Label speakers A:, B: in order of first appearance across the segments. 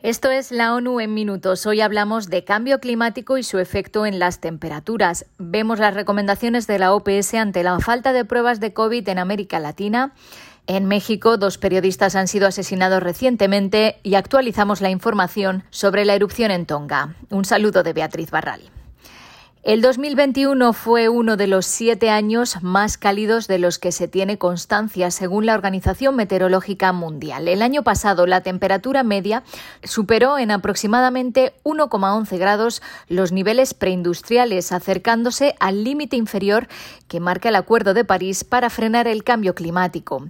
A: Esto es la ONU en minutos. Hoy hablamos de cambio climático y su efecto en las temperaturas. Vemos las recomendaciones de la OPS ante la falta de pruebas de COVID en América Latina. En México, dos periodistas han sido asesinados recientemente y actualizamos la información sobre la erupción en Tonga. Un saludo de Beatriz Barral. El 2021 fue uno de los siete años más cálidos de los que se tiene constancia, según la Organización Meteorológica Mundial. El año pasado, la temperatura media superó en aproximadamente 1,11 grados los niveles preindustriales, acercándose al límite inferior que marca el Acuerdo de París para frenar el cambio climático.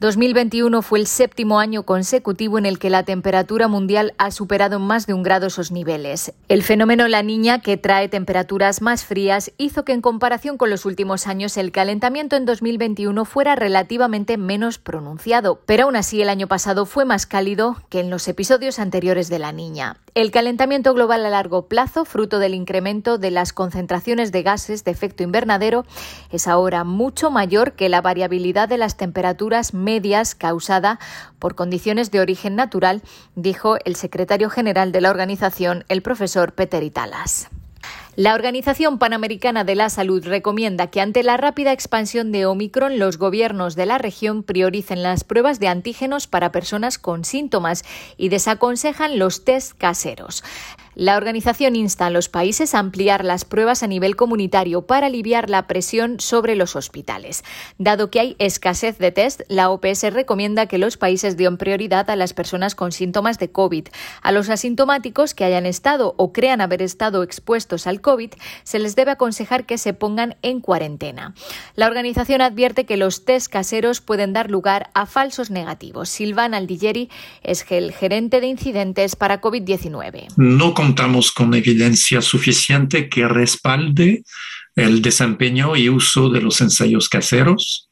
A: 2021 fue el séptimo año consecutivo en el que la temperatura mundial ha superado en más de un grado esos niveles. El fenómeno La Niña, que trae temperaturas más frías hizo que en comparación con los últimos años el calentamiento en 2021 fuera relativamente menos pronunciado, pero aún así el año pasado fue más cálido que en los episodios anteriores de la niña. El calentamiento global a largo plazo, fruto del incremento de las concentraciones de gases de efecto invernadero, es ahora mucho mayor que la variabilidad de las temperaturas medias causada por condiciones de origen natural, dijo el secretario general de la organización, el profesor Peter Italas. La Organización Panamericana de la Salud recomienda que ante la rápida expansión de Omicron, los gobiernos de la región prioricen las pruebas de antígenos para personas con síntomas y desaconsejan los test caseros. La organización insta a los países a ampliar las pruebas a nivel comunitario para aliviar la presión sobre los hospitales. Dado que hay escasez de test, la OPS recomienda que los países den prioridad a las personas con síntomas de COVID. A los asintomáticos que hayan estado o crean haber estado expuestos al COVID, se les debe aconsejar que se pongan en cuarentena. La organización advierte que los test caseros pueden dar lugar a falsos negativos. Silvana Aldigeri es el gerente de incidentes para COVID-19.
B: No contamos con evidencia suficiente que respalde el desempeño y uso de los ensayos caseros.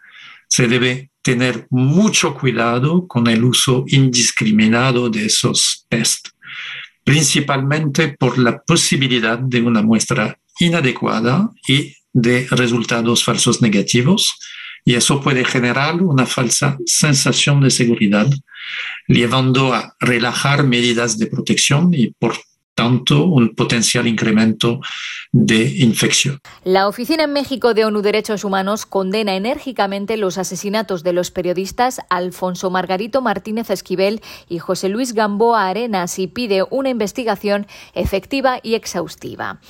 B: Se debe tener mucho cuidado con el uso indiscriminado de esos test, principalmente por la posibilidad de una muestra inadecuada y de resultados falsos negativos, y eso puede generar una falsa sensación de seguridad, llevando a relajar medidas de protección y por tanto un potencial incremento de infección.
A: La Oficina en México de ONU Derechos Humanos condena enérgicamente los asesinatos de los periodistas Alfonso Margarito Martínez Esquivel y José Luis Gamboa Arenas y pide una investigación efectiva y exhaustiva.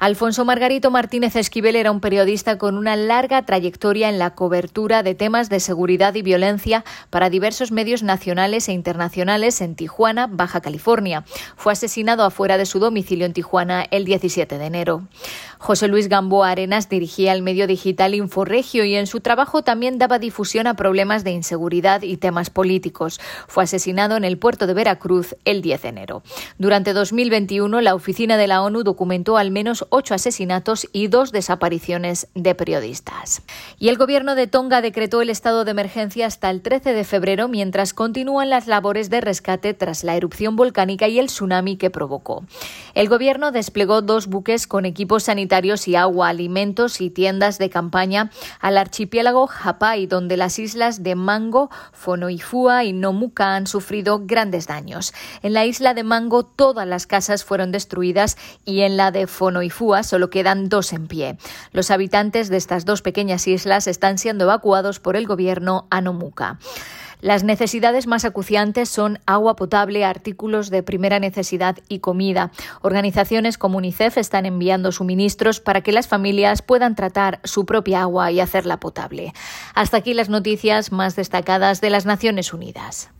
A: Alfonso Margarito Martínez Esquivel era un periodista con una larga trayectoria en la cobertura de temas de seguridad y violencia para diversos medios nacionales e internacionales en Tijuana, Baja California. Fue asesinado afuera de su domicilio en Tijuana el 17 de enero. José Luis Gamboa Arenas dirigía el medio digital Inforegio y en su trabajo también daba difusión a problemas de inseguridad y temas políticos. Fue asesinado en el puerto de Veracruz el 10 de enero. Durante 2021, la oficina de la ONU documentó al menos ocho asesinatos y dos desapariciones de periodistas. Y el gobierno de Tonga decretó el estado de emergencia hasta el 13 de febrero mientras continúan las labores de rescate tras la erupción volcánica y el tsunami que provocó. El gobierno desplegó dos buques con equipos sanitarios y agua, alimentos y tiendas de campaña al archipiélago Hapai, donde las islas de Mango, Fonoifua y Nomuka han sufrido grandes daños. En la isla de Mango todas las casas fueron destruidas y en la de Fonoifua solo quedan dos en pie. Los habitantes de estas dos pequeñas islas están siendo evacuados por el gobierno Anomuka. Las necesidades más acuciantes son agua potable, artículos de primera necesidad y comida. Organizaciones como UNICEF están enviando suministros para que las familias puedan tratar su propia agua y hacerla potable. Hasta aquí las noticias más destacadas de las Naciones Unidas.